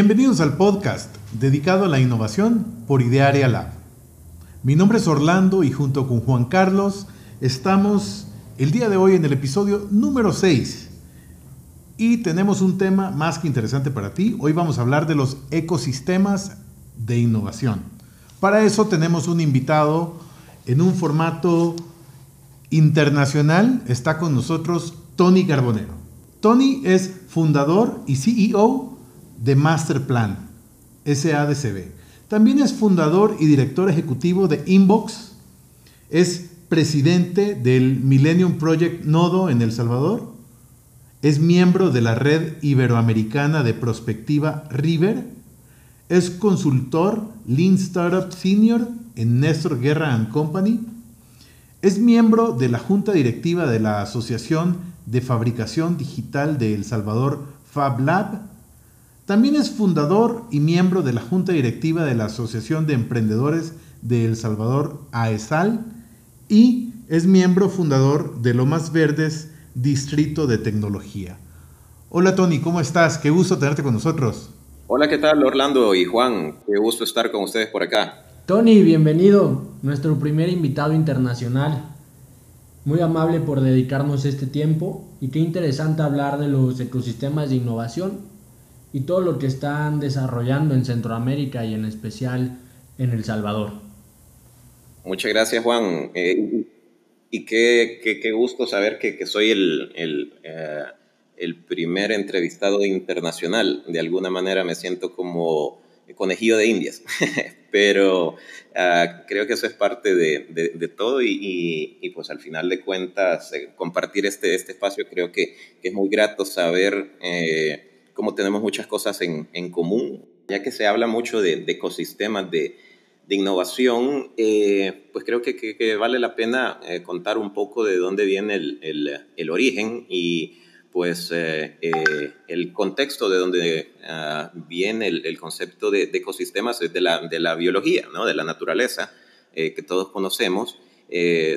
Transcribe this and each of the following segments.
Bienvenidos al podcast dedicado a la innovación por Idearia Lab. Mi nombre es Orlando y junto con Juan Carlos estamos el día de hoy en el episodio número 6 y tenemos un tema más que interesante para ti. Hoy vamos a hablar de los ecosistemas de innovación. Para eso tenemos un invitado en un formato internacional. Está con nosotros Tony Carbonero. Tony es fundador y CEO de Masterplan, SADCB. También es fundador y director ejecutivo de Inbox. Es presidente del Millennium Project Nodo en El Salvador. Es miembro de la red iberoamericana de prospectiva River. Es consultor Lean Startup Senior en Néstor Guerra Company. Es miembro de la junta directiva de la Asociación de Fabricación Digital de El Salvador Fab Lab también es fundador y miembro de la Junta Directiva de la Asociación de Emprendedores de El Salvador, AESAL, y es miembro fundador de Lomas Verdes, Distrito de Tecnología. Hola Tony, ¿cómo estás? Qué gusto tenerte con nosotros. Hola, ¿qué tal Orlando y Juan? Qué gusto estar con ustedes por acá. Tony, bienvenido, nuestro primer invitado internacional. Muy amable por dedicarnos este tiempo y qué interesante hablar de los ecosistemas de innovación y todo lo que están desarrollando en Centroamérica y en especial en El Salvador. Muchas gracias Juan. Eh, y qué, qué, gusto saber que, que soy el, el, eh, el, primer entrevistado internacional. De alguna manera me siento como conejillo de indias, pero ah, creo que eso es parte de, de, todo y, y, pues al final de cuentas eh, compartir este, este espacio creo que, que es muy grato saber como tenemos muchas cosas en, en común, ya que se habla mucho de, ecosistemas de, de innovación, eh, pues creo que, que, vale la pena eh, contar un poco de dónde viene el, el, el origen y pues eh, el contexto de dónde ah, viene el, concepto de, ecosistemas es de la, de la biología, ¿no? de la naturaleza, que todos conocemos.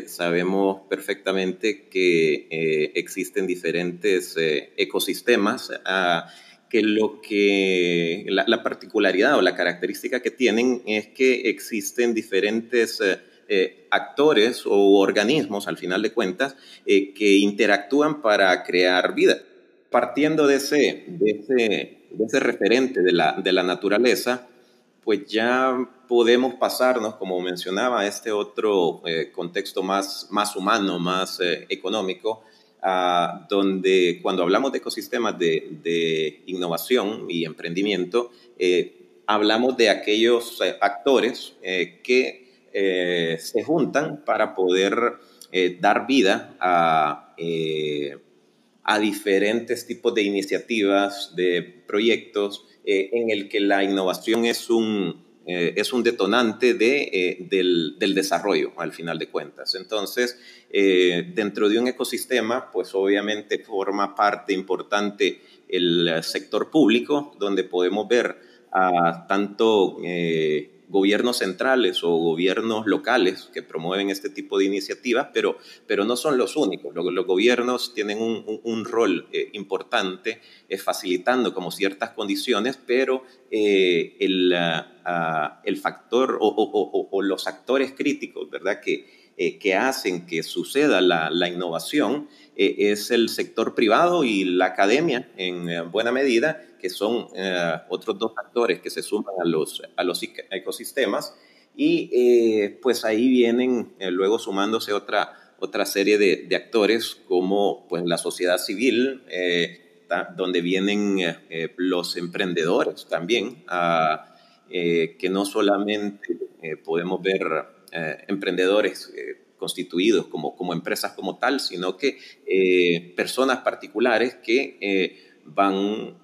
sabemos perfectamente que existen diferentes ecosistemas uh, que lo que la, particularidad o la característica que tienen es que existen diferentes eh, eh, actores o organismos, al final de cuentas, eh, que interactúan para crear vida. Partiendo de ese, de ese, de ese referente de la, de la naturaleza, pues ya podemos pasarnos, como mencionaba, a este otro contexto más, más humano, más económico, donde cuando hablamos de ecosistemas de, innovación y emprendimiento, eh, hablamos de aquellos eh, actores eh, que se juntan para poder dar vida a diferentes tipos de iniciativas, de proyectos, en el que la innovación es un, eh, es un detonante de, eh, del, del, desarrollo al final de cuentas. Entonces, eh, dentro de un ecosistema, pues obviamente forma parte importante el sector público, donde podemos ver a tanto gobiernos centrales o gobiernos locales que promueven este tipo de iniciativas, pero, pero no son los únicos. Los, gobiernos tienen un, rol eh, importante eh, facilitando como ciertas condiciones, pero eh, el, ah, ah, el, factor o, o, o, los actores críticos, ¿verdad? Que, que hacen que suceda la, la innovación es el sector privado y la academia en buena medida que son eh, otros dos actores que se suman a los, a los ecosistemas. Y eh, pues ahí vienen eh, luego sumándose otra, otra serie de, de, actores como pues la sociedad civil, donde vienen los emprendedores también, ah, que no solamente podemos ver emprendedores constituidos como, como empresas como tal, sino que personas particulares que van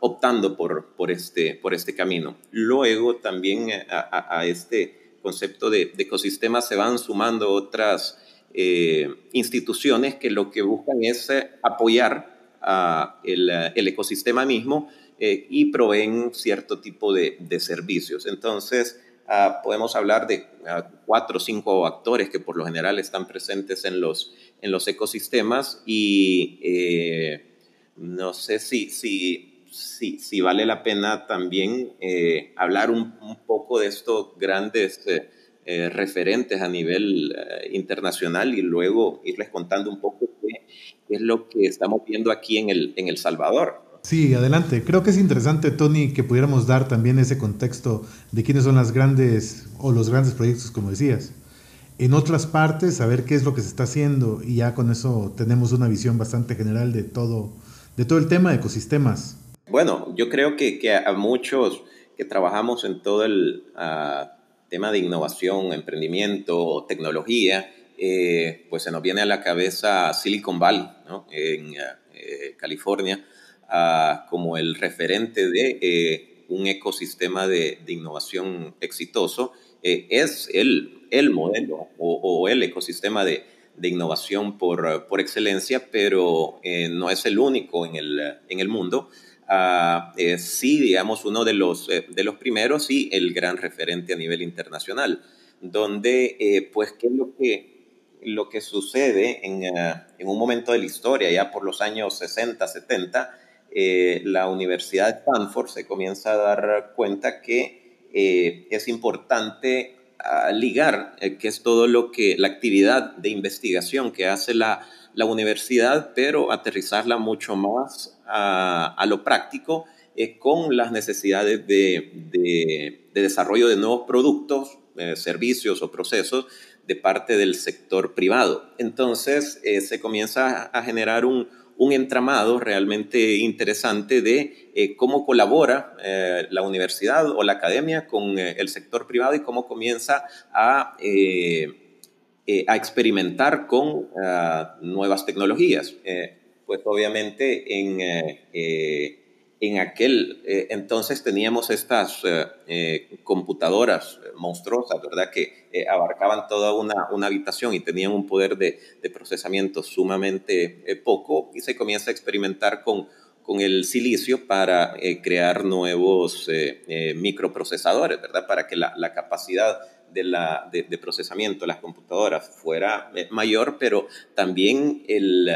optando por, por, este, por este camino. Luego también a, este concepto de, ecosistema se van sumando otras eh, instituciones que lo que buscan es eh, apoyar el, el, ecosistema mismo eh, y proveen cierto tipo de, de servicios. Entonces, ah, podemos hablar de ah, cuatro o cinco actores que por lo general están presentes en los, en los ecosistemas y no sé si, si sí, sí vale la pena también eh, hablar un, poco de estos grandes eh, referentes a nivel internacional y luego irles contando un poco qué, es lo que estamos viendo aquí en El, en el Salvador. Sí, adelante. Creo que es interesante, Tony, que pudiéramos dar también ese contexto de quiénes son las grandes o los grandes proyectos, como decías. En otras partes, saber qué es lo que se está haciendo y ya con eso tenemos una visión bastante general de todo, de todo el tema de ecosistemas. Bueno, yo creo que, que a muchos que trabajamos en todo el ah, tema de innovación, emprendimiento, tecnología, eh, pues se nos viene a la cabeza Silicon Valley, ¿no? en eh, California como el referente de eh, un ecosistema de, innovación exitoso, eh, es el, el modelo o, el ecosistema de, de innovación por, por, excelencia, pero eh, no es el único en el, en el mundo. Ah, sí, digamos, uno de los, de los primeros y el gran referente a nivel internacional, donde, pues, ¿qué es lo que, lo que sucede en, en, un momento de la historia, ya por los años 60, 70, eh, la Universidad de Stanford se comienza a dar cuenta que eh, es importante ah, ligar, eh, que es todo lo que, la actividad de investigación que hace la, la universidad, pero aterrizarla mucho más a, lo práctico con las necesidades de, de, desarrollo de nuevos productos, servicios o procesos de parte del sector privado. Entonces se comienza a generar un, un entramado realmente interesante de eh, cómo colabora eh, la universidad o la academia con eh, el sector privado y cómo comienza a, a experimentar con ah, nuevas tecnologías. pues obviamente en en aquel eh, entonces teníamos estas eh, eh, computadoras monstruosas, ¿verdad? Que abarcaban toda una, una, habitación y tenían un poder de, de procesamiento sumamente poco y se comienza a experimentar con, con el silicio para crear nuevos microprocesadores, ¿verdad? Para que la, la capacidad de, la, de, de, procesamiento de las computadoras fuera mayor, pero también el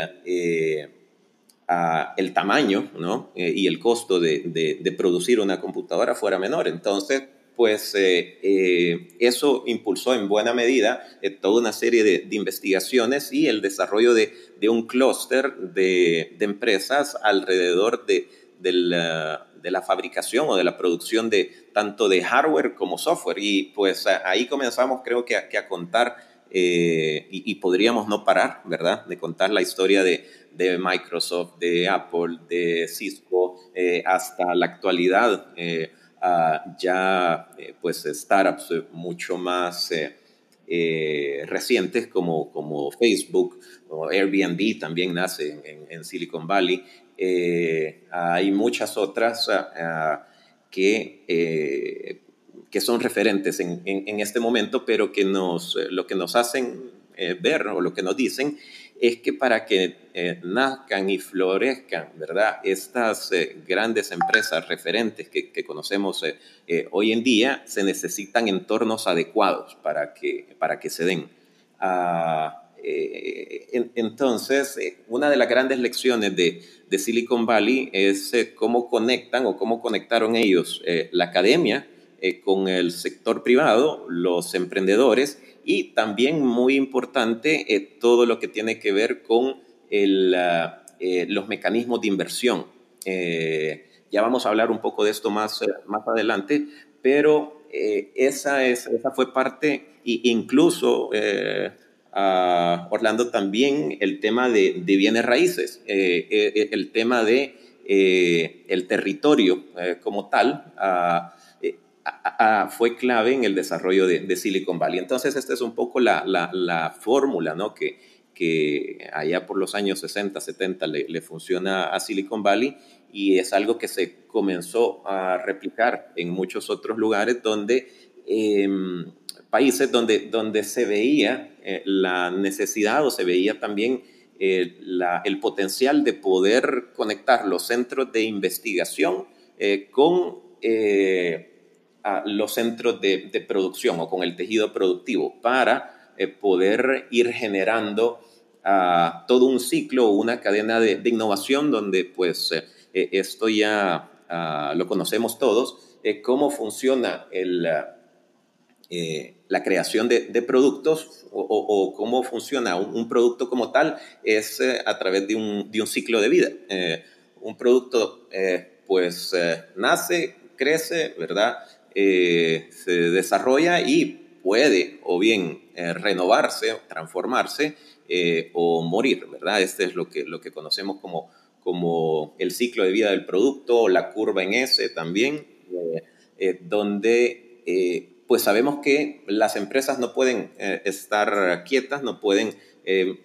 el tamaño. Eh, y el costo de, producir una computadora fuera menor. Entonces, pues eh, eh, eso impulsó en buena medida toda una serie de, investigaciones y el desarrollo de, un clúster de, empresas alrededor de, la, fabricación o de la producción de tanto de hardware como software. Y pues ahí comenzamos creo que a, contar y, y, podríamos no parar, ¿verdad? De contar la historia de, Microsoft, de Apple, de Cisco, eh, hasta la actualidad, eh, ya eh, pues startups mucho más recientes como, como Facebook o Airbnb también nace en, Silicon Valley. hay muchas otras que, que son referentes en, en, este momento, pero que nos, lo que nos hacen ver o lo que nos dicen es que para que eh, nazcan y florezcan, ¿verdad? Estas eh, grandes empresas referentes que, conocemos eh, hoy en día, se necesitan entornos adecuados para que, para que se den. Ah, entonces, una de las grandes lecciones de, de Silicon Valley es cómo conectan o cómo conectaron ellos la academia con el sector privado, los emprendedores, y también muy importante eh, todo lo que tiene que ver con ah, eh, los mecanismos de inversión. Eh, ya vamos a hablar un poco de esto más, más adelante, pero esa, es, esa fue parte, e incluso Orlando también el tema de, de bienes raíces, el tema de el territorio como tal. Fue clave en el desarrollo de, Silicon Valley. Entonces, esta es un poco la, la, fórmula ¿no? que, que allá por los años 60, 70 le, funciona a Silicon Valley y es algo que se comenzó a replicar en muchos otros lugares donde... Em, países donde, donde se veía eh, la necesidad o se veía también eh, el potencial de poder conectar los centros de investigación eh, con a los centros de, producción o con el tejido productivo para eh, poder ir generando ah, todo un ciclo o una cadena de, innovación donde pues eh, esto ya ah, lo conocemos todos, cómo funciona el, la creación de, productos o, cómo funciona un, producto como tal es a través de un, de un, ciclo de vida. un producto pues nace, crece, ¿verdad? Se desarrolla y puede o bien eh, renovarse, transformarse eh, o morir, ¿verdad? Este es lo que, lo que conocemos como, como el ciclo de vida del producto, la curva en S también, eh, donde pues sabemos que las empresas no pueden estar quietas, no pueden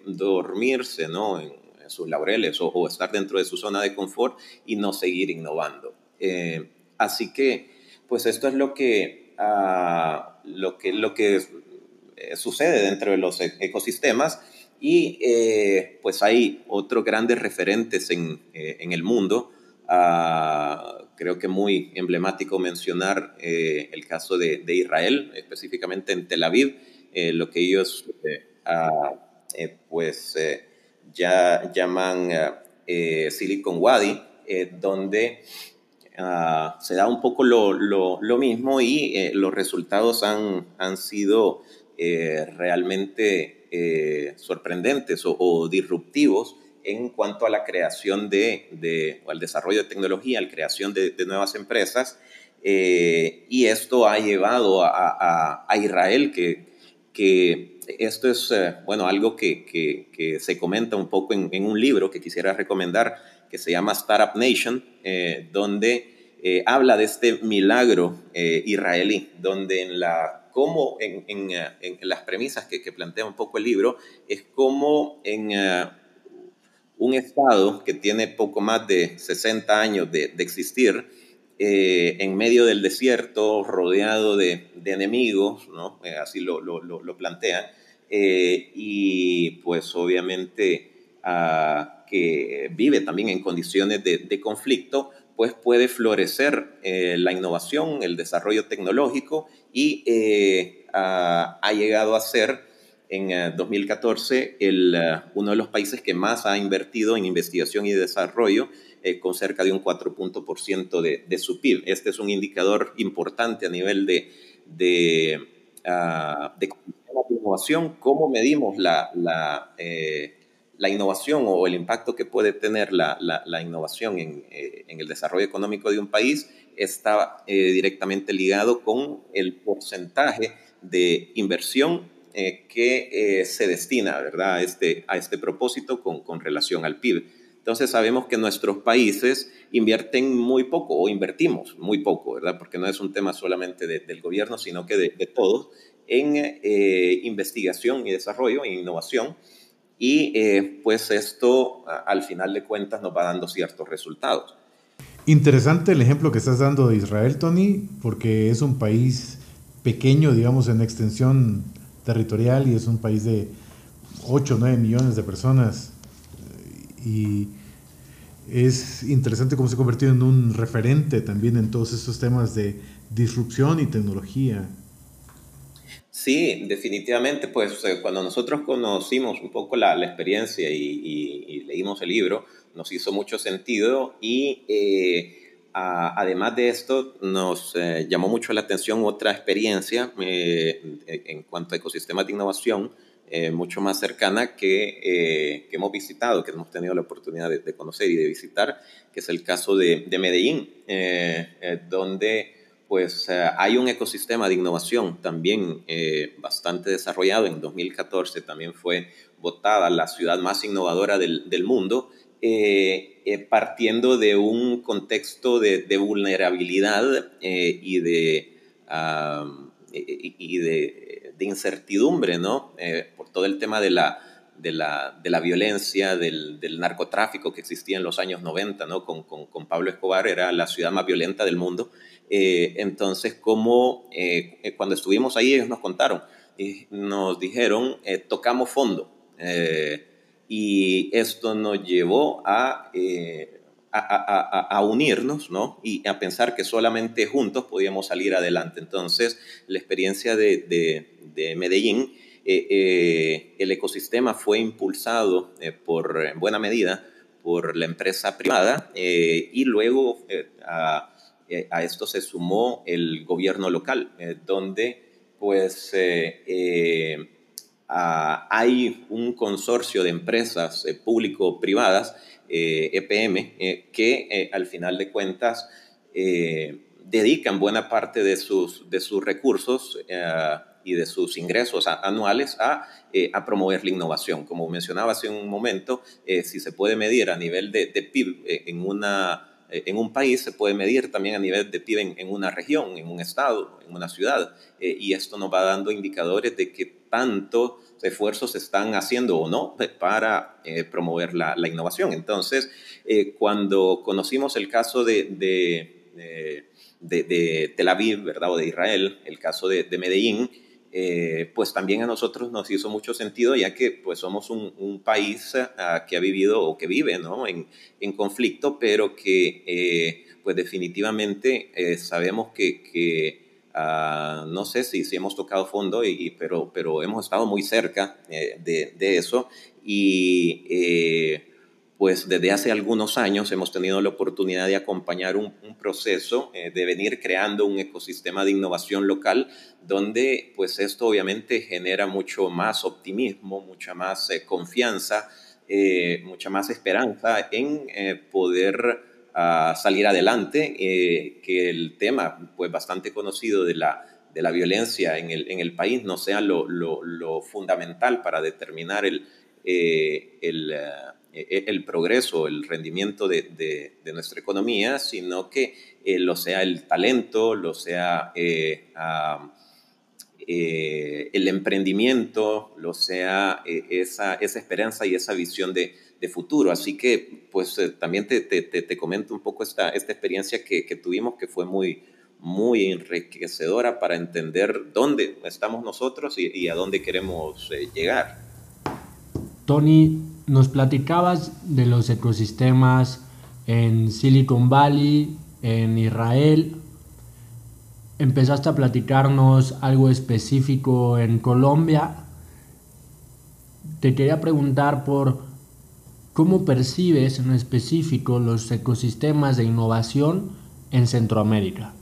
dormirse. En, sus laureles o, estar dentro de su zona de confort y no seguir innovando. así que, pues esto es lo que lo que, lo que eh, sucede dentro de los e-, ecosistemas y eh, pues hay otros grandes referentes en, eh, en el mundo. Ah, creo que muy emblemático mencionar el caso de, de, Israel, específicamente en Tel Aviv, lo que ellos ah, pues ya llaman Silicon Wadi, donde Ah, se da un poco lo, lo, mismo y eh, los resultados han, han sido eh, realmente eh, sorprendentes o, disruptivos en cuanto a la creación de, de o al desarrollo de tecnología, la creación de, nuevas empresas. y esto ha llevado a, a, Israel, que, que, esto es, bueno, algo que, se comenta un poco en, un libro que quisiera recomendar, que se llama Startup Nation, eh, donde eh, habla de este milagro eh, israelí, donde en la como en, las premisas que, plantea un poco el libro, es como en un Estado que tiene poco más de 60 años de existir, en medio del desierto, rodeado de, de enemigos, ¿no? así lo, lo, lo plantean, y pues obviamente que vive también en condiciones de, conflicto, pues puede florecer eh, la innovación, el desarrollo tecnológico y eh, ha, llegado a ser en 2014 eh, el, uno de los países que más ha invertido en investigación y desarrollo con cerca de un 4% de, de su PIB. Este es un indicador importante a nivel de, de innovación, cómo medimos la, la innovación o el impacto que puede tener la, innovación en, eh, en, el desarrollo económico de un país está eh, directamente ligado con el porcentaje de inversión eh, que se destina ¿verdad? A, este, este propósito con, relación al PIB. Entonces sabemos que nuestros países invierten muy poco o invertimos muy poco, ¿verdad? porque no es un tema solamente del gobierno, sino que de, de todos, en investigación y desarrollo e innovación y eh, pues esto al final de cuentas nos va dando ciertos resultados. Interesante el ejemplo que estás dando de Israel, Tony, porque es un país pequeño, digamos, en extensión territorial y es un país de 8 o 9 millones de personas. Y es interesante cómo se ha convertido en un referente también en todos estos temas de disrupción y tecnología. Sí, definitivamente, pues eh, cuando nosotros conocimos un poco la, experiencia y, leímos el libro, nos hizo mucho sentido y eh, además de esto nos eh, llamó mucho la atención otra experiencia en cuanto a ecosistemas de innovación mucho más cercana que, hemos visitado, que hemos tenido la oportunidad de, conocer y de visitar, que es el caso de, de Medellín, donde pues eh, hay un ecosistema de innovación también eh, bastante desarrollado. En 2014 también fue votada la ciudad más innovadora del, del mundo, eh, partiendo de un contexto de, de vulnerabilidad y, de, y de, incertidumbre, ¿no? Todo el tema de la, de la, de la violencia, del, del, narcotráfico que existía en los años 90, ¿no? Con, con, con Pablo Escobar era la ciudad más violenta del mundo. Eh, entonces, como eh, eh, cuando estuvimos ahí, ellos nos contaron, y nos dijeron, tocamos fondo. y esto nos llevó a, a, a, unirnos, ¿no? Y a pensar que solamente juntos podíamos salir adelante. Entonces, la experiencia de, de, de Medellín, el ecosistema fue impulsado por, en buena medida por la empresa privada y luego a, a, esto se sumó el gobierno local, donde pues hay un consorcio de empresas público-privadas, EPM, e que al final de cuentas dedican buena parte de sus, de sus recursos eh, y de sus ingresos anuales a, eh, a, promover la innovación. Como mencionaba hace un momento, eh, si se puede medir a nivel de, de PIB en, una, en un país, se puede medir también a nivel de PIB en, una región, en un estado, en una ciudad. y esto nos va dando indicadores de que tanto esfuerzos se están haciendo o no para promover la, la, innovación. Entonces, cuando conocimos el caso de, de de, Tel Aviv, ¿verdad? O de Israel, el caso de, Medellín, eh, pues también a nosotros nos hizo mucho sentido, ya que pues somos un, país ah, que ha vivido o que vive ¿no? en, en conflicto, pero que eh, pues definitivamente eh, sabemos que, que ah, no sé si, si hemos tocado fondo, y, pero, pero hemos estado muy cerca de, de, eso y pues desde hace algunos años hemos tenido la oportunidad de acompañar un, proceso eh, de venir creando un ecosistema de innovación local donde pues esto obviamente genera mucho más optimismo, mucha más eh, confianza, eh, mucha más esperanza en poder ah, salir adelante, que el tema pues bastante conocido de la, de la violencia en el, en el país no sea lo, lo, fundamental para determinar el, el eh, el progreso, el rendimiento de, nuestra economía, sino que eh, lo sea el talento, lo sea eh, el emprendimiento, lo sea esa, esa, esperanza y esa visión de, futuro. Así que, pues también te, te, comento un poco esta, esta experiencia que, tuvimos, que fue muy, muy enriquecedora para entender dónde estamos nosotros y, y a dónde queremos llegar. Tony, nos platicabas de los ecosistemas en Silicon Valley, en Israel. Empezaste a platicarnos algo específico en Colombia. Te quería preguntar por cómo percibes en específico los ecosistemas de innovación en Centroamérica.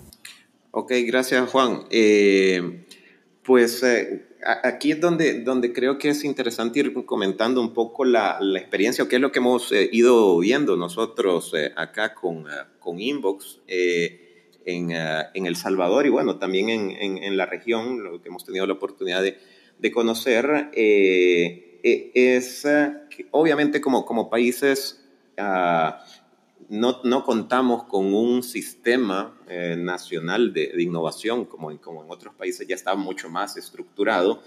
Ok, gracias Juan. Eh, pues eh, aquí es donde, donde creo que es interesante ir comentando un poco la, la experiencia o qué es lo que hemos eh, ido viendo nosotros eh, acá con, eh, con Inbox en, en, El Salvador y bueno, también en, en, la región, lo que hemos tenido la oportunidad de, de conocer, es que obviamente como, como países ah, no, no, contamos con un sistema eh, nacional de, innovación como en, como en otros países ya está mucho más estructurado.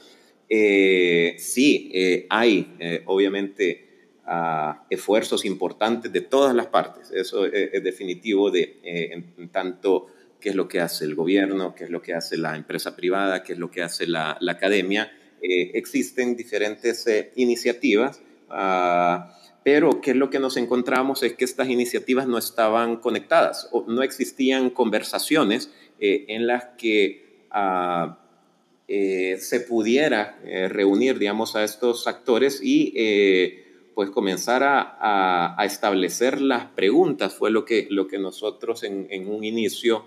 Eh, sí, eh, hay obviamente ah, esfuerzos importantes de todas las partes. Eso es, definitivo de en, tanto qué es lo que hace el gobierno, qué es lo que hace la empresa privada, qué es lo que hace la, academia. existen diferentes iniciativas. Uh, pero ¿qué es lo que nos encontramos? Es que estas iniciativas no estaban conectadas, o no existían conversaciones eh, en las que ah, eh, se pudiera eh, reunir, digamos, a estos actores y pues comenzar a, establecer las preguntas. Fue lo que, lo que nosotros en, un inicio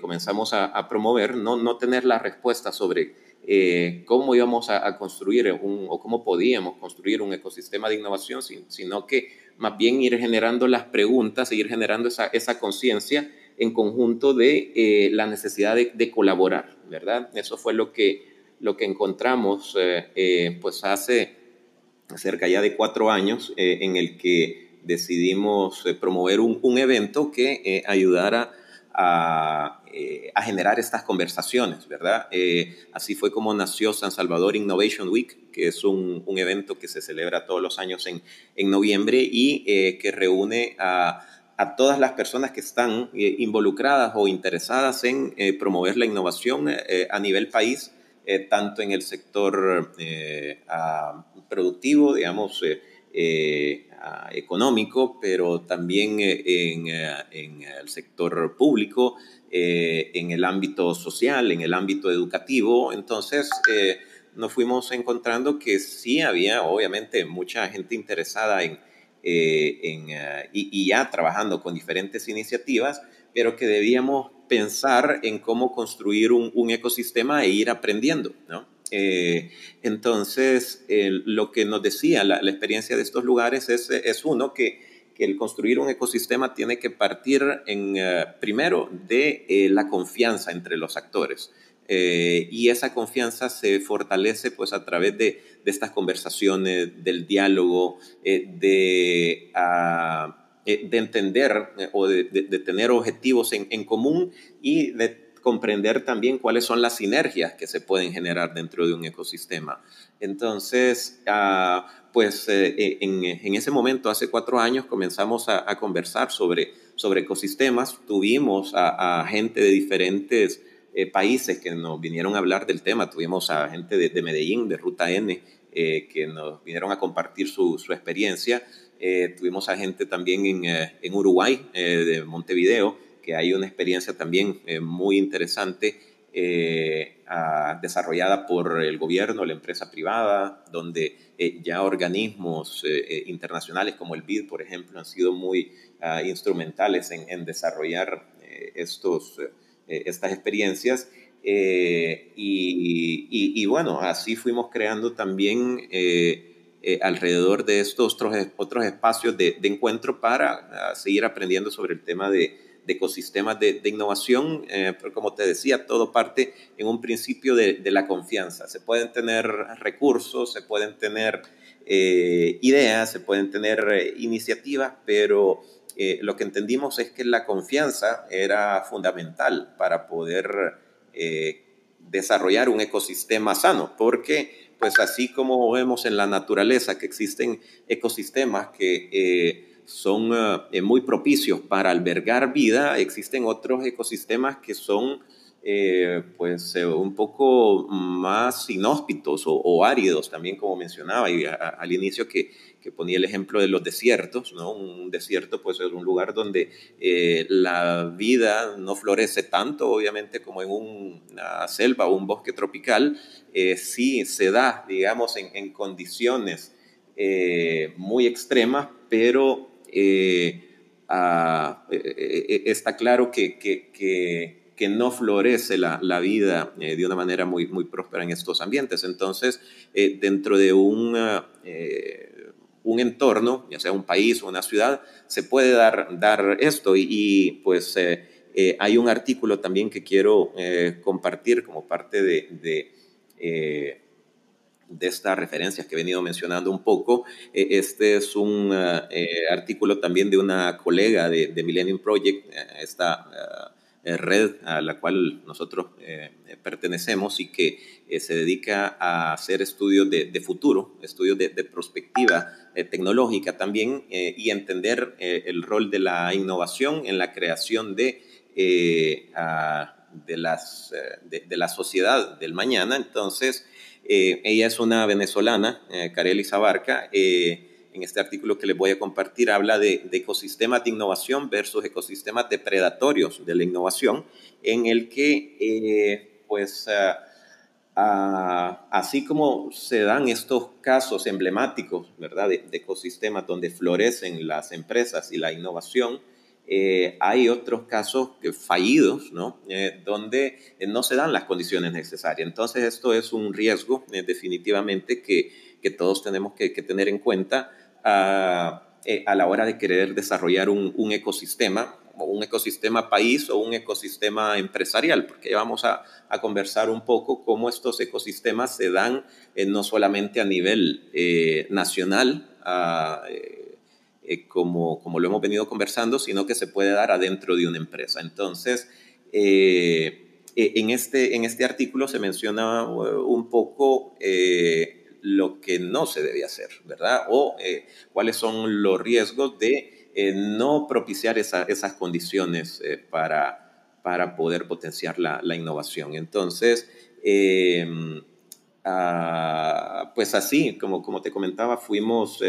comenzamos a, a, promover, no, no tener la respuesta sobre eh, cómo íbamos a, construir un, o cómo podíamos construir un ecosistema de innovación, sino que más bien ir generando las preguntas, ir generando esa, esa conciencia en conjunto de eh, la necesidad de, colaborar, ¿verdad? Eso fue lo que, lo que encontramos eh, pues hace cerca ya de cuatro años en el que decidimos promover un, un evento que ayudara eh, a, generar estas conversaciones, ¿verdad? Eh, así fue como nació San Salvador Innovation Week, que es un, evento que se celebra todos los años en, en noviembre y eh, que reúne a, a, todas las personas que están involucradas o interesadas en promover la innovación a nivel país, tanto en el sector productivo, digamos, económico, pero también eh, en, eh, en el sector público, eh, en el ámbito social, en el ámbito educativo. Entonces, nos fuimos encontrando que sí había, obviamente, mucha gente interesada en, en, y, ya trabajando con diferentes iniciativas, pero que debíamos pensar en cómo construir un, un ecosistema e ir aprendiendo, ¿no? Eh, entonces, lo que nos decía la, experiencia de estos lugares es, es uno, que, que, el construir un ecosistema tiene que partir en, eh, primero de eh, la confianza entre los actores. y esa confianza se fortalece pues a través de, de estas conversaciones, del diálogo, de... Ah, de entender o de, de, tener objetivos en, en común y de comprender también cuáles son las sinergias que se pueden generar dentro de un ecosistema. Entonces, ah, pues eh, eh, en, ese momento, hace cuatro años, comenzamos a, conversar sobre, sobre ecosistemas. Tuvimos a, gente de diferentes eh, países que nos vinieron a hablar del tema. Tuvimos a gente de, Medellín, de Ruta N, que nos vinieron a compartir su, experiencia. tuvimos a gente también en, en Uruguay, de Montevideo, que hay una experiencia también eh, muy interesante eh, desarrollada por el gobierno, la empresa privada, donde eh, ya organismos internacionales como el BID, por ejemplo, han sido muy ah, instrumentales en, desarrollar estos, estas experiencias. Y, bueno, así fuimos creando también alrededor de estos otros, otros espacios de, encuentro para ah, seguir aprendiendo sobre el tema de, de ecosistemas de, innovación, eh, como te decía, todo parte en un principio de, la confianza. Se pueden tener recursos, se pueden tener eh, ideas, se pueden tener eh, iniciativas, pero lo que entendimos es que la confianza era fundamental para poder desarrollar un ecosistema sano, porque pues así como vemos en la naturaleza que existen ecosistemas que son eh, muy propicios para albergar vida, existen otros ecosistemas que son eh, pues eh, un poco más inhóspitos o, áridos también como mencionaba al inicio que, que, ponía el ejemplo de los desiertos, ¿no? Un desierto pues es un lugar donde la vida no florece tanto obviamente como en una selva o un bosque tropical, sí se da digamos en condiciones muy extremas, pero eh, eh, eh, está claro que, que, no florece la, vida de una manera muy, muy próspera en estos ambientes. Entonces, dentro de un, entorno, ya sea un país o una ciudad, se puede dar, dar esto y, pues hay un artículo también que quiero compartir como parte de de estas referencias que he venido mencionando un poco. Eh, este es un eh, eh, artículo también de una colega de, de Millennium Project, esta red a la cual nosotros pertenecemos y que se dedica a hacer estudios de, futuro, estudios de, perspectiva tecnológica también y entender el rol de la innovación en la creación de... de, la sociedad del mañana. Entonces, eh, ella es una venezolana, eh, Kareli Zabarca. Eh, en este artículo que les voy a compartir habla de, ecosistemas de innovación versus ecosistemas depredatorios de la innovación, en el que, pues, ah, ah, así como se dan estos casos emblemáticos, ¿verdad?, de ecosistemas donde florecen las empresas y la innovación, eh, hay otros casos fallidos, ¿no? Eh, donde eh, no se dan las condiciones necesarias. Entonces, esto es un riesgo definitivamente que, que, todos tenemos que, tener en cuenta a, a, la hora de querer desarrollar un, un ecosistema, un ecosistema país o un ecosistema empresarial, porque vamos a, a conversar un poco cómo estos ecosistemas se dan no solamente a nivel nacional, a, eh, como, como lo hemos venido conversando, sino que se puede dar adentro de una empresa. Entonces, eh, eh, en, este, en este artículo se menciona un poco lo que no se debe hacer, ¿verdad? O cuáles son los riesgos de no propiciar esas condiciones para, para poder potenciar la, la innovación. Entonces, ah, pues así, como, como te comentaba, fuimos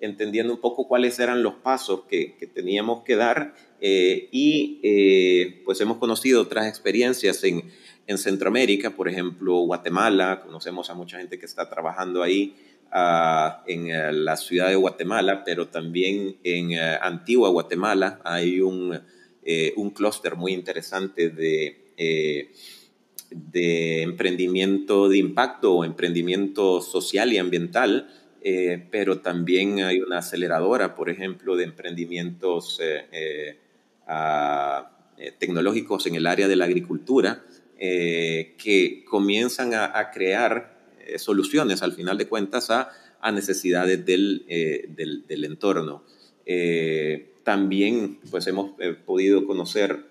entendiendo un poco cuáles eran los pasos que, teníamos que dar eh, y eh, pues hemos conocido otras experiencias en, en, Centroamérica, por ejemplo Guatemala, conocemos a mucha gente que está trabajando ahí, en la ciudad de Guatemala, pero también en Antigua Guatemala hay un, un clúster muy interesante de de emprendimiento de impacto o emprendimiento social y ambiental, eh, pero también hay una aceleradora, por ejemplo, de emprendimientos eh, eh, tecnológicos en el área de la agricultura, que comienzan a, crear soluciones, al final de cuentas, a, necesidades del, entorno. también pues, hemos podido conocer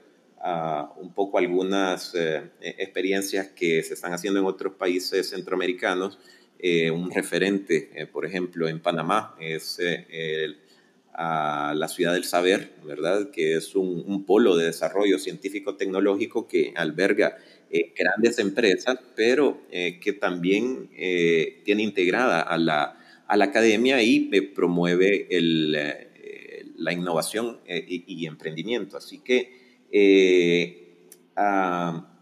un poco algunas experiencias que se están haciendo en otros países centroamericanos. Eh, un referente, eh, por ejemplo, en Panamá es la ciudad del saber, ¿verdad? Que es un, polo de desarrollo científico-tecnológico que alberga grandes empresas, pero que también tiene integrada a la, academia y promueve la innovación y, emprendimiento. Así que eh, ah,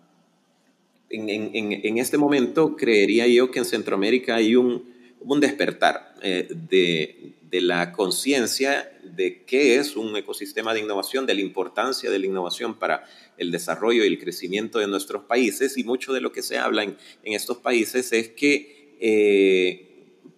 en, este momento creería yo que en Centroamérica hay un, un despertar eh, de, de, la conciencia de qué es un ecosistema de innovación, de la importancia de la innovación para el desarrollo y el crecimiento de nuestros países. Y mucho de lo que se habla en, estos países es que eh,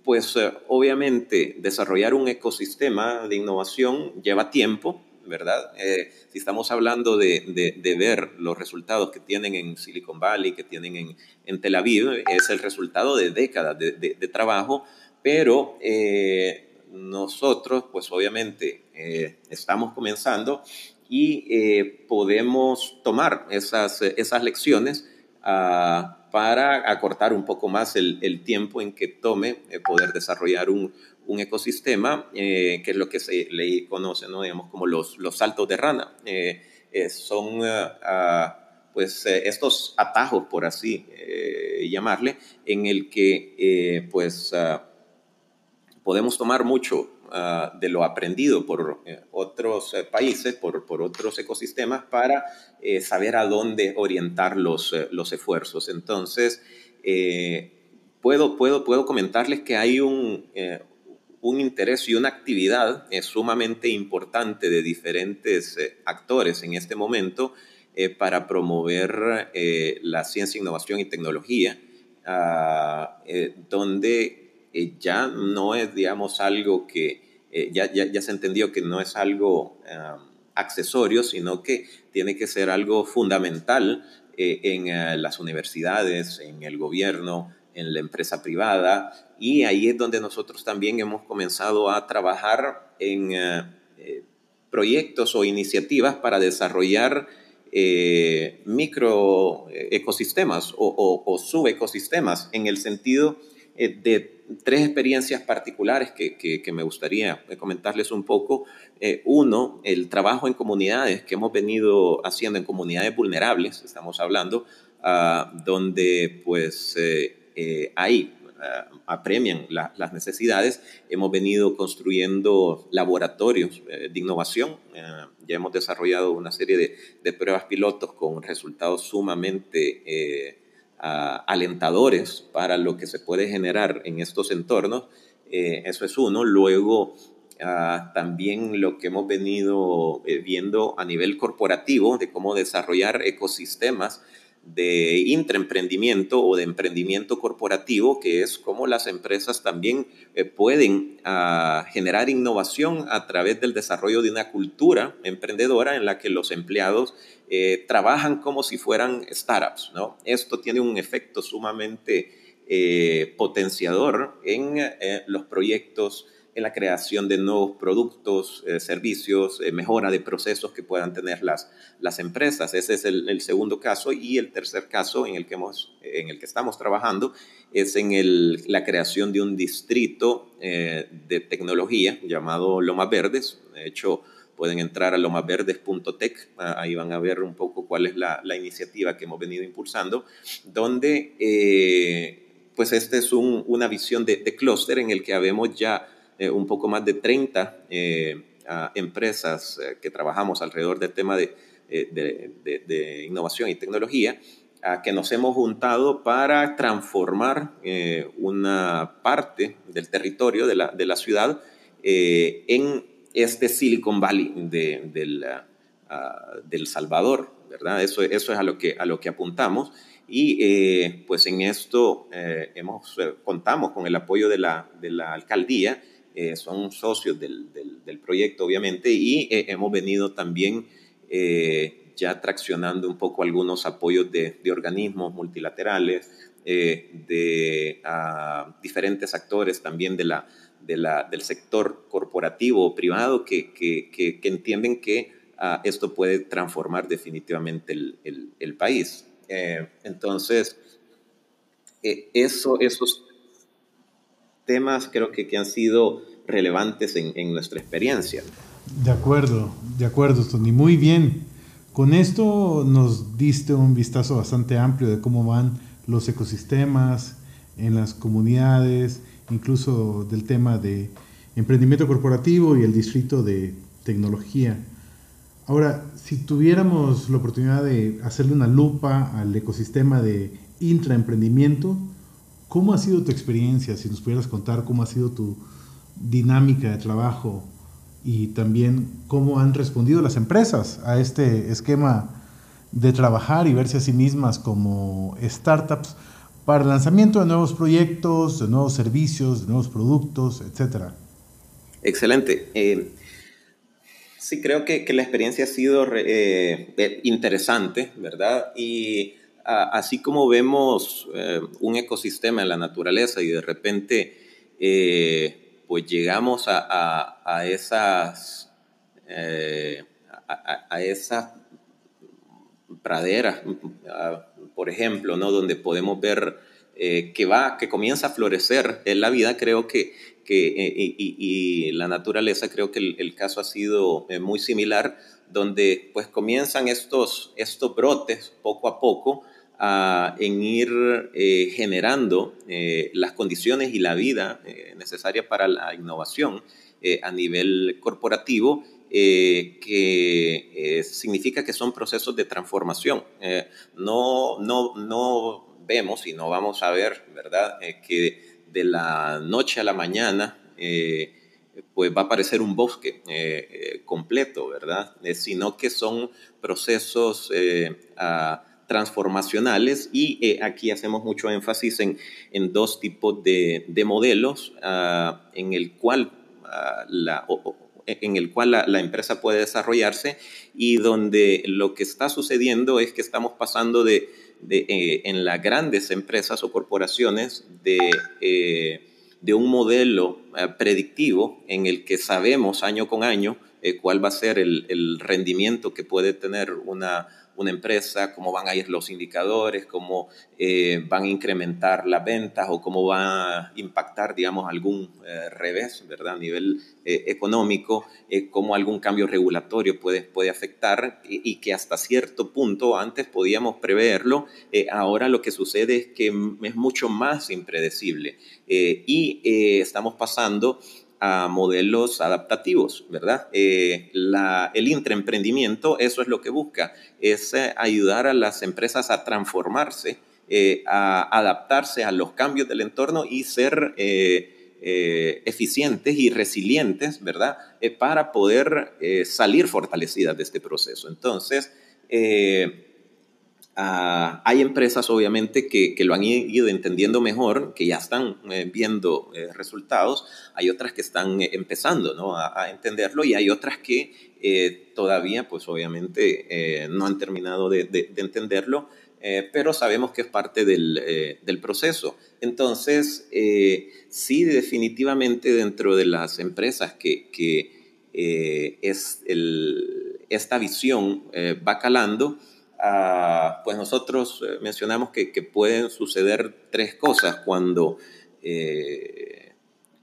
pues obviamente desarrollar un ecosistema de innovación lleva tiempo, ¿verdad? Eh, si estamos hablando de, de, ver los resultados que tienen en Silicon Valley, que tienen en, en Tel Aviv, es el resultado de décadas de, de trabajo, pero eh, nosotros, pues obviamente, eh, estamos comenzando y podemos tomar esas, esas lecciones ah, para acortar un poco más el, el tiempo en que tome poder desarrollar un, un ecosistema, eh, que es lo que se le conoce, ¿no? digamos, como los, los saltos de rana. Eh, eh, son pues, estos atajos, por así llamarle, en el que pues, ah, podemos tomar mucho ah, de lo aprendido por otros países, por, por, otros ecosistemas, para saber a dónde orientar los, los esfuerzos. Entonces, puedo, puedo, puedo comentarles que hay un un interés y una actividad eh, sumamente importante de diferentes eh, actores en este momento eh, para promover la ciencia, innovación y tecnología, ah, donde ya no es, digamos, algo que ya, ya, se entendió que no es algo ah, accesorio, sino que tiene que ser algo fundamental en las universidades, en el gobierno, en la empresa privada y ahí es donde nosotros también hemos comenzado a trabajar en eh, eh, proyectos o iniciativas para desarrollar eh, micro ecosistemas o, o, subecosistemas en el sentido de tres experiencias particulares que, que, me gustaría comentarles un poco. uno, el trabajo en comunidades que hemos venido haciendo en comunidades vulnerables, estamos hablando, ah, donde pues eh, ahí eh, apremian las necesidades. Hemos venido construyendo laboratorios eh, de innovación. ya hemos desarrollado una serie de, pruebas pilotos con resultados sumamente alentadores para lo que se puede generar en estos entornos. eso es uno. Luego, también lo que hemos venido viendo a nivel corporativo de cómo desarrollar ecosistemas de intraemprendimiento o de emprendimiento corporativo, que es cómo las empresas también eh, pueden ah, generar innovación a través del desarrollo de una cultura emprendedora en la que los empleados eh, trabajan como si fueran startups. ¿no? Esto tiene un efecto sumamente eh, potenciador en los proyectos en la creación de nuevos productos, eh, servicios, eh, mejora de procesos que puedan tener las, las empresas. Ese es el, segundo caso. Y el tercer caso en el que, hemos, en el que estamos trabajando es en el, la creación de un distrito eh, de tecnología llamado Lomas Verdes. De hecho, pueden entrar a lomasverdes.tech, ah, ahí van a ver un poco cuál es la, la iniciativa que hemos venido impulsando, donde pues esta es un, una visión de, de clúster en el que habemos ya eh, un poco más de 30 eh, empresas eh, que trabajamos alrededor del tema de, innovación y tecnología, que nos hemos juntado para transformar una parte del territorio de la, de la ciudad en este Silicon Valley de, del Salvador, ¿verdad? Eso, eso es a lo que, a lo que apuntamos. Y pues en esto hemos, contamos con el apoyo de la, de la alcaldía, son socios del, del, proyecto obviamente, y hemos venido también ya traccionando un poco algunos apoyos de, de organismos multilaterales, de diferentes actores también de la, de la, del sector corporativo o privado que, que, que, entienden que ah, esto puede transformar definitivamente el, el, país. Eh, entonces, eh, eso, esos temas creo que, que han sido relevantes en, en, nuestra experiencia. De acuerdo, de acuerdo, Tony. Muy bien. Con esto nos diste un vistazo bastante amplio de cómo van los ecosistemas en las comunidades, incluso del tema de emprendimiento corporativo y el distrito de tecnología. Ahora, si tuviéramos la oportunidad de hacerle una lupa al ecosistema de intraemprendimiento, ¿cómo ha sido tu experiencia? Si nos pudieras contar cómo ha sido tu dinámica de trabajo y también cómo han respondido las empresas a este esquema de trabajar y verse a sí mismas como startups para el lanzamiento de nuevos proyectos, de nuevos servicios, de nuevos productos, etcétera. Excelente. Eh, sí, creo que, la experiencia ha sido eh, eh, interesante, ¿verdad? Y así como vemos un ecosistema en la naturaleza y de repente pues llegamos a, esas a, esas praderas por ejemplo, ¿no? donde podemos ver eh, que va, que comienza a florecer en la vida, creo que, que eh, y, la naturaleza, creo que el, caso ha sido eh, muy similar, donde pues comienzan estos, estos brotes poco a poco en ir generando las condiciones y la vida necesaria para la innovación a nivel corporativo eh, que eh, significa que son procesos de transformación. Eh, no, no, no vemos y no vamos a ver, ¿verdad?, que de la noche a la mañana pues va a aparecer un bosque completo, ¿verdad?, sino que son procesos transformacionales y aquí hacemos mucho énfasis en, en dos tipos de, de modelos ah, en el cual ah, la, en el cual la, empresa puede desarrollarse y donde lo que está sucediendo es que estamos pasando de, eh, en las grandes empresas o corporaciones de, eh, de un modelo eh, predictivo en el que sabemos año con año cuál va a ser el, el rendimiento que puede tener una una empresa, cómo van a ir los indicadores, cómo eh, van a incrementar las ventas o cómo va a impactar, digamos, algún eh, revés, ¿verdad? A nivel eh, económico, cómo algún cambio regulatorio puede, puede afectar y, que hasta cierto punto antes podíamos preverlo, ahora lo que sucede es que es mucho más impredecible y estamos pasando a modelos adaptativos, ¿verdad? Eh, el intraemprendimiento, eso es lo que busca, es eh, ayudar a las empresas a transformarse, eh, a adaptarse a los cambios del entorno y ser eficientes y resilientes, ¿verdad? para poder salir fortalecidas de este proceso. Entonces, Ah, hay empresas obviamente que, lo han ido entendiendo mejor, que ya están eh, viendo eh, resultados, hay otras que están eh, empezando ¿no? a, entenderlo y hay otras que todavía pues obviamente no han terminado de, de, entenderlo, pero sabemos que es parte del, proceso. Entonces, sí definitivamente dentro de las empresas que, es esta visión va calando, Ah, pues nosotros eh, mencionamos que, pueden suceder tres cosas cuando, eh,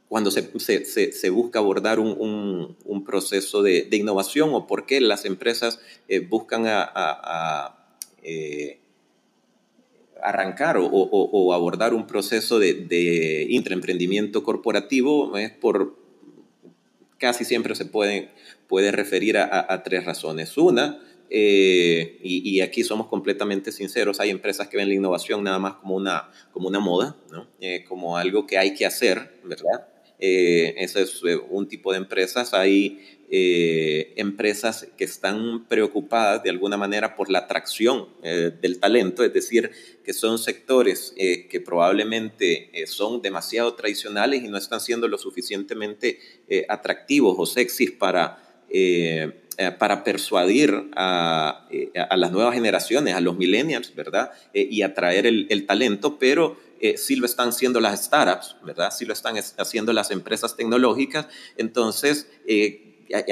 cuando se, busca abordar un, un, proceso de, innovación o por qué las empresas eh, buscan arrancar o, abordar un proceso de, de intraemprendimiento corporativo es por casi siempre se puede, puede referir a tres razones. Una, y, aquí somos completamente sinceros, hay empresas que ven la innovación nada más como una, como una moda, ¿no? como algo que hay que hacer, ¿verdad? ese es un tipo de empresas. Hay eh, empresas que están preocupadas de alguna manera por la atracción eh, del talento, es decir, que son sectores eh, que probablemente son demasiado tradicionales y no están siendo lo suficientemente atractivos o sexys para, para persuadir a, a, las nuevas generaciones, a los millennials, ¿verdad? y atraer el, el talento, pero sí lo están haciendo las startups, ¿verdad? Sí lo están haciendo las empresas tecnológicas. Entonces,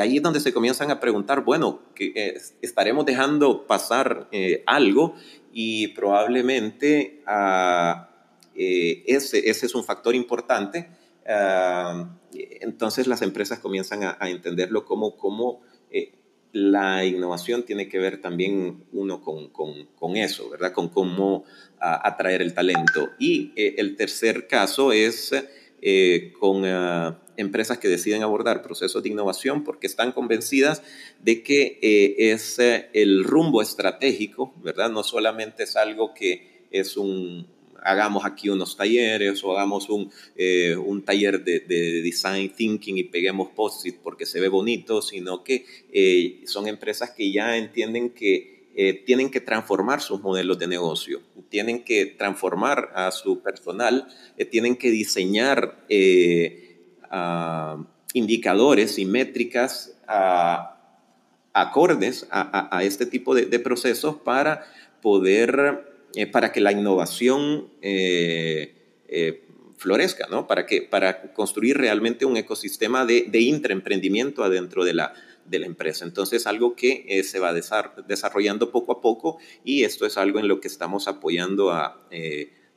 ahí es donde se comienzan a preguntar, bueno, que, eh, estaremos dejando pasar eh, algo y probablemente eh, ese, ese, es un factor importante. Ah, entonces las empresas comienzan a, entenderlo como, como la innovación tiene que ver también uno con, con, eso, ¿verdad? Con cómo atraer el talento. Y el tercer caso es con empresas que deciden abordar procesos de innovación porque están convencidas de que eh, es eh, el rumbo estratégico, ¿verdad? No solamente es algo que es un, hagamos aquí unos talleres o hagamos un, eh, un taller de, design thinking y peguemos post-it porque se ve bonito, sino que son empresas que ya entienden que tienen que transformar sus modelos de negocio, tienen que transformar a su personal, tienen que diseñar indicadores y métricas acordes a, este tipo de, procesos para poder, eh, para que la innovación eh, eh, florezca, ¿no? Para, que, para construir realmente un ecosistema de, de intraemprendimiento adentro de la, empresa. Entonces, algo que se va desarrollando poco a poco y esto es algo en lo que estamos apoyando a,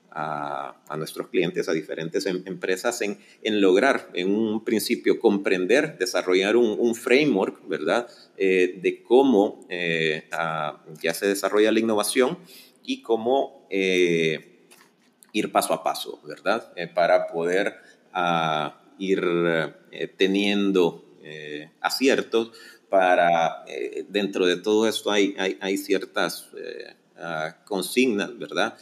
a, nuestros clientes, a diferentes em, empresas, en, en, lograr, en un principio, comprender, desarrollar un, framework, ¿verdad?, de cómo ya se desarrolla la innovación y cómo eh, ir paso a paso, ¿verdad?, para poder ir teniendo aciertos para, dentro de todo esto hay, hay, ciertas consignas, ¿verdad?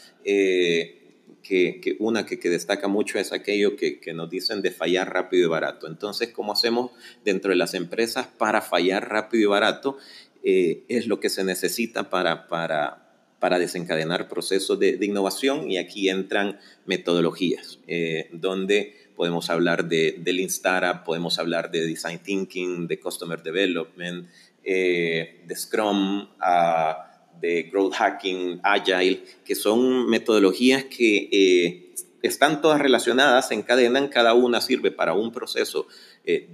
que, una que, destaca mucho es aquello que, nos dicen de fallar rápido y barato. Entonces, ¿cómo hacemos dentro de las empresas para fallar rápido y barato? Eh, es lo que se necesita para, para desencadenar procesos de, innovación y aquí entran metodologías, eh, donde podemos hablar de, del Instara, podemos hablar de Design Thinking, de Customer Development, eh, de Scrum, a de growth hacking, agile, que son metodologías que eh, están todas relacionadas, encadenan, cada una sirve para un proceso eh,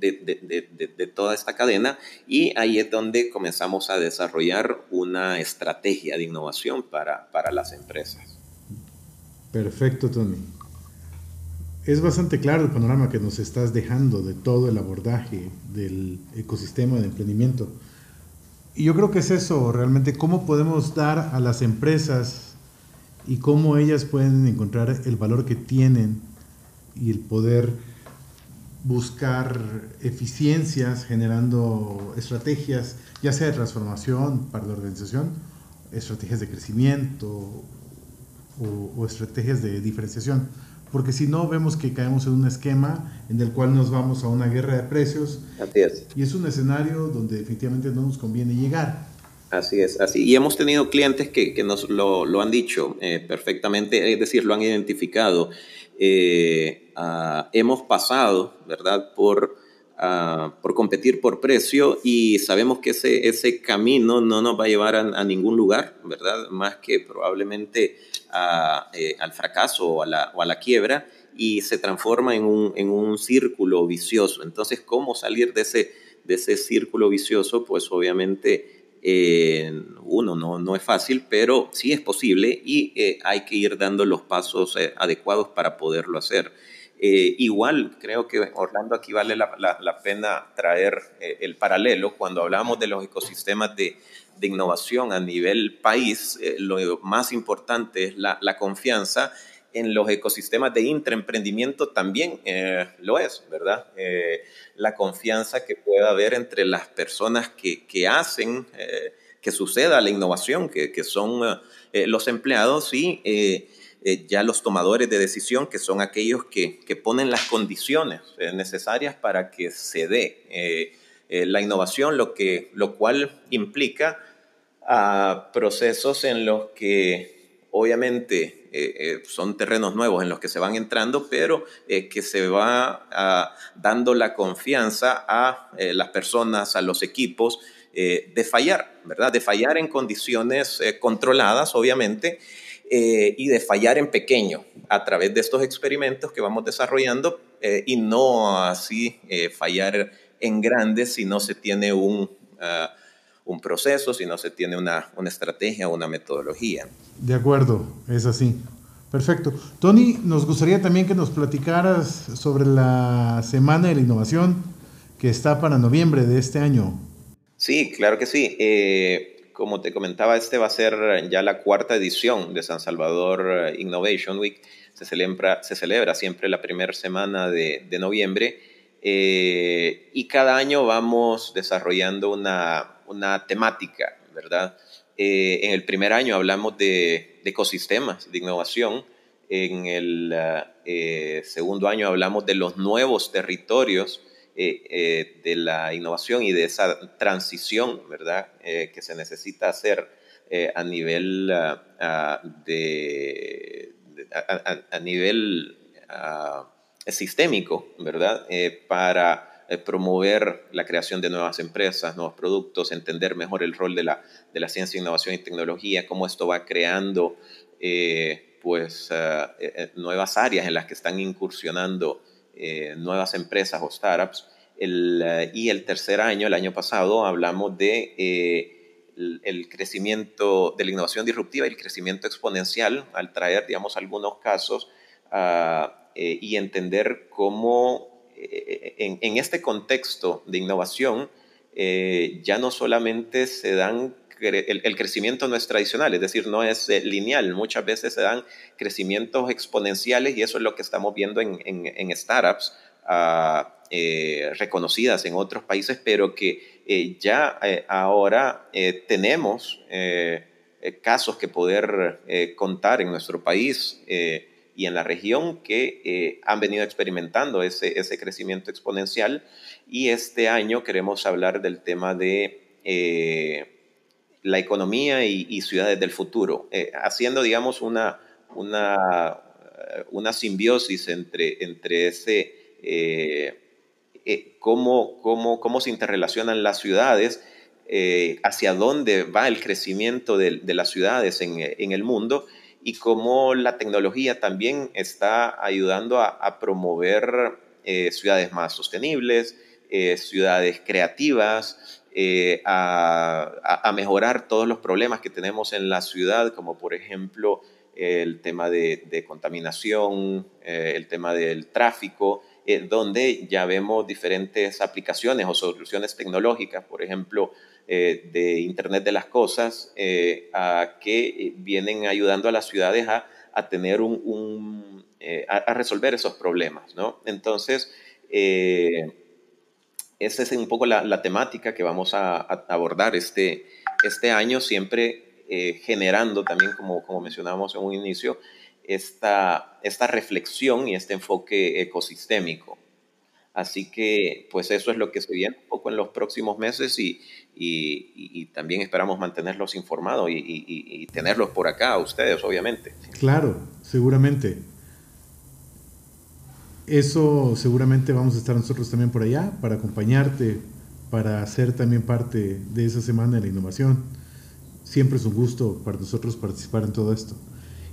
eh, de, toda esta cadena y ahí es donde comenzamos a desarrollar una estrategia de innovación para, para las empresas. Perfecto, Tony. Es bastante claro el panorama que nos estás dejando de todo el abordaje del ecosistema de emprendimiento. Y yo creo que es eso, realmente, cómo podemos dar a las empresas y cómo ellas pueden encontrar el valor que tienen y el poder buscar eficiencias generando estrategias, ya sea de transformación para la organización, estrategias de crecimiento o, o estrategias de diferenciación porque si no vemos que caemos en un esquema en el cual nos vamos a una guerra de precios. Así es. Y es un escenario donde definitivamente no nos conviene llegar. Así es, así. Y hemos tenido clientes que, que nos lo, lo, han dicho eh, perfectamente, es decir, lo han identificado. Eh, ah, hemos pasado, ¿verdad?, por, ah, por competir por precio y sabemos que ese, ese camino no nos va a llevar a, ningún lugar, ¿verdad?, más que probablemente eh, al fracaso o a, la, a, la, quiebra y se transforma en un, en un círculo vicioso. Entonces, ¿cómo salir de ese, de ese círculo vicioso? Pues obviamente eh, uno no, no es fácil, pero sí es posible y eh, hay que ir dando los pasos adecuados para poderlo hacer. igual creo que Orlando aquí vale la, la, la pena traer el paralelo cuando hablamos de los ecosistemas de, de innovación a nivel país, eh, lo más importante es la, confianza en los ecosistemas de intraemprendimiento también eh, lo es, ¿verdad? Eh, la confianza que pueda haber entre las personas que, que hacen eh, que suceda la innovación, que, que son los empleados y ya los tomadores de decisión, que son aquellos que, que ponen las condiciones necesarias para que se dé la innovación, lo, que, lo cual implica a procesos en los que obviamente eh, eh, son terrenos nuevos en los que se van entrando, pero eh, que se va ah, dando la confianza a las personas, a los equipos, de fallar, ¿verdad? De fallar en condiciones controladas, obviamente, y de fallar en pequeño a través de estos experimentos que vamos desarrollando y no así fallar en grande si no se tiene un... Ah, un proceso, si no se tiene una, una estrategia o una metodología. De acuerdo, es así. Perfecto. Tony, nos gustaría también que nos platicaras sobre la Semana de la Innovación que está para noviembre de este año. Sí, claro que sí. Eh, como te comentaba, este va a ser ya la cuarta edición de San Salvador Innovation Week. Se celebra, se celebra siempre la primera semana de, de noviembre eh, y cada año vamos desarrollando una, una temática, ¿verdad? Eh, en el primer año hablamos de, ecosistemas, de innovación. En el eh, segundo año hablamos de los nuevos territorios de la innovación y de esa transición, ¿verdad? que se necesita hacer a nivel de, a, nivel sistémico, ¿verdad? Eh, para eh, promover la creación de nuevas empresas, nuevos productos, entender mejor el rol de la, de la ciencia, innovación y tecnología, cómo esto va creando eh, pues, nuevas áreas en las que están incursionando nuevas empresas o startups. y el tercer año, el año pasado, hablamos de el, crecimiento de la innovación disruptiva y el crecimiento exponencial, al traer, digamos, algunos casos a eh, y entender cómo eh, en, este contexto de innovación eh, ya no solamente se dan, el, crecimiento no es tradicional, es decir, no es lineal, muchas veces se dan crecimientos exponenciales y eso es lo que estamos viendo en, en, startups ah, reconocidas en otros países, pero que ya ahora tenemos casos que poder contar en nuestro país y en la región que eh, han venido experimentando ese, ese, crecimiento exponencial. Y este año queremos hablar del tema de eh, la economía y, ciudades del futuro, eh, haciendo, digamos, una, una, una simbiosis entre, entre ese, cómo, cómo, cómo se interrelacionan las ciudades. hacia dónde va el crecimiento de, de las ciudades en, en, el mundo y cómo la tecnología también está ayudando a, promover eh, ciudades más sostenibles, eh, ciudades creativas, eh, a, mejorar todos los problemas que tenemos en la ciudad, como por ejemplo el tema de, contaminación, el tema del tráfico, donde ya vemos diferentes aplicaciones o soluciones tecnológicas, por ejemplo, eh, de Internet de las Cosas eh, a que vienen ayudando a las ciudades a, a tener un, eh, a, resolver esos problemas, ¿no? Entonces, esa es un poco la, temática que vamos a, abordar este, este año, siempre generando también, como, como mencionábamos en un inicio, esta, esta reflexión y este enfoque ecosistémico. Así que, pues eso es lo que se viene un poco en los próximos meses y, y, también esperamos mantenerlos informados y, tenerlos por acá a ustedes, obviamente. Claro, seguramente. Eso seguramente vamos a estar nosotros también por allá para acompañarte, para ser también parte de esa semana de la innovación. Siempre es un gusto para nosotros participar en todo esto.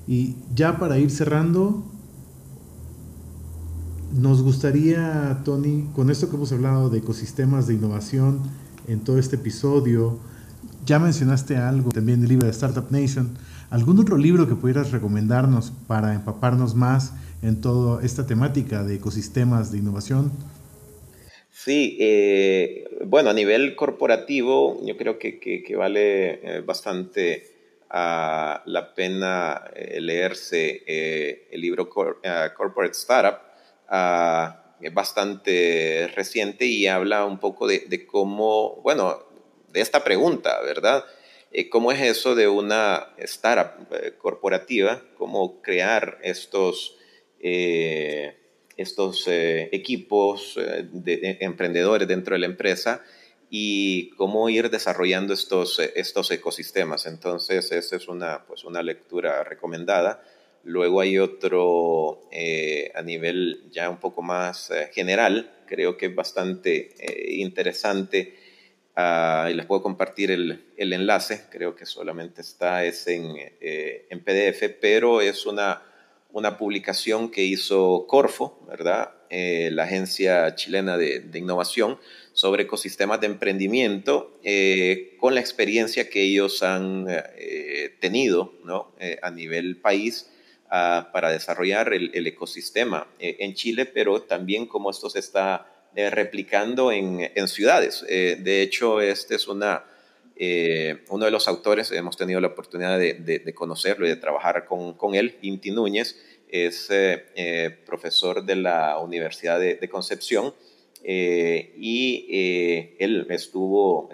Y ya para ir cerrando, nos gustaría, Tony, con esto que hemos hablado de ecosistemas de innovación, en todo este episodio. Ya mencionaste algo también del libro de Startup Nation. ¿Algún otro libro que pudieras recomendarnos para empaparnos más en toda esta temática de ecosistemas de innovación? Sí, eh, bueno, a nivel corporativo yo creo que, vale eh, bastante la pena leerse el libro Corporate Startup, es bastante reciente y habla un poco de, de cómo, bueno, de esta pregunta, ¿verdad? Eh, ¿Cómo es eso de una startup eh, corporativa? ¿Cómo crear estos, eh, estos equipos de, emprendedores dentro de la empresa? y cómo ir desarrollando estos, estos ecosistemas. Entonces, esa es una, pues una lectura recomendada. Luego hay otro a nivel ya un poco más general, creo que es bastante interesante Ah, y les puedo compartir el, el, enlace, creo que solamente está es en, eh, en PDF, pero es una, una, publicación que hizo Corfo, ¿verdad? Eh, la agencia chilena de, de, innovación, sobre ecosistemas de emprendimiento, eh, con la experiencia que ellos han tenido ¿no? a nivel país para desarrollar el, el ecosistema en Chile, pero también cómo esto se está eh, replicando en, en ciudades. Eh, de hecho, este es una, eh, uno de los autores, hemos tenido la oportunidad de, de, conocerlo y de trabajar con, con él, Inti Núñez, es profesor de la Universidad de, Concepción y él estuvo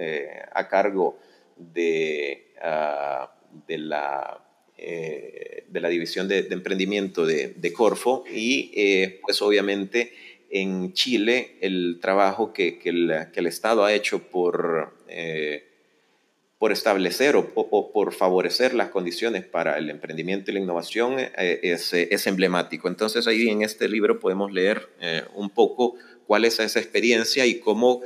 a cargo de, ah, de la de la división de, emprendimiento de, Corfo y pues obviamente en Chile el trabajo que, el, Estado ha hecho por, eh, por establecer o, por favorecer las condiciones para el emprendimiento y la innovación eh, es, emblemático. Entonces ahí en este libro podemos leer eh, un poco cuál es esa experiencia y cómo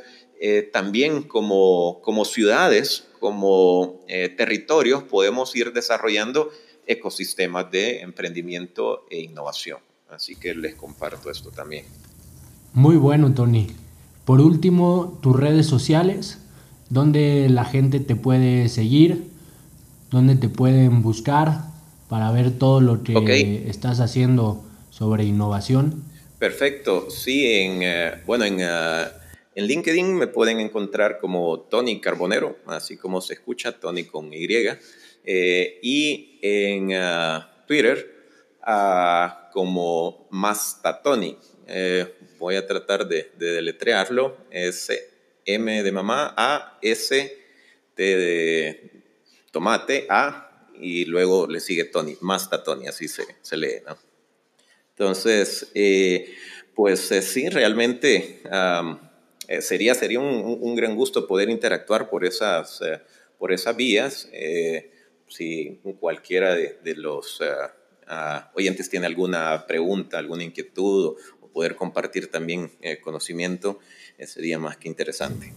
también como, como ciudades, como territorios podemos ir desarrollando ecosistemas de emprendimiento e innovación. Así que les comparto esto también. Muy bueno, Tony. Por último, tus redes sociales, donde la gente te puede seguir, donde te pueden buscar para ver todo lo que estás haciendo sobre innovación. Perfecto. Sí, en, eh, bueno, en, eh, en, LinkedIn me pueden encontrar como Tony Carbonero, así como se escucha, Tony con Y. Eh, y en Twitter ah, como Masta Tony. Eh, voy a tratar de, deletrearlo. Es M de mamá, A, S, T de tomate, A, y luego le sigue Tony, Masta Tony, así se, se lee, ¿no? Entonces, eh, pues sí, realmente sería, sería un, gran gusto poder interactuar por esas, por esas vías. Si cualquiera de, los oyentes tiene alguna pregunta, alguna inquietud poder compartir también eh, conocimiento eh, sería más que interesante.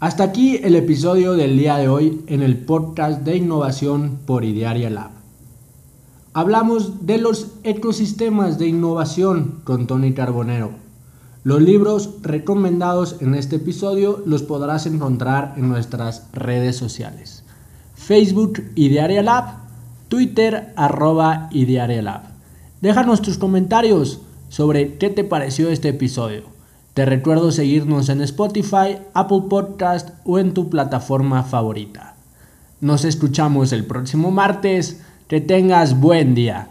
Hasta aquí el episodio del día de hoy en el podcast de innovación por Idearia Lab. Hablamos de los ecosistemas de innovación con Tony Carbonero. Los libros recomendados en este episodio los podrás encontrar en nuestras redes sociales. Facebook Idearia Lab, Twitter arroba Idearia Lab. Déjanos tus comentarios sobre qué te pareció este episodio. Te recuerdo seguirnos en Spotify, Apple Podcast o en tu plataforma favorita. Nos escuchamos el próximo martes. Que tengas buen día.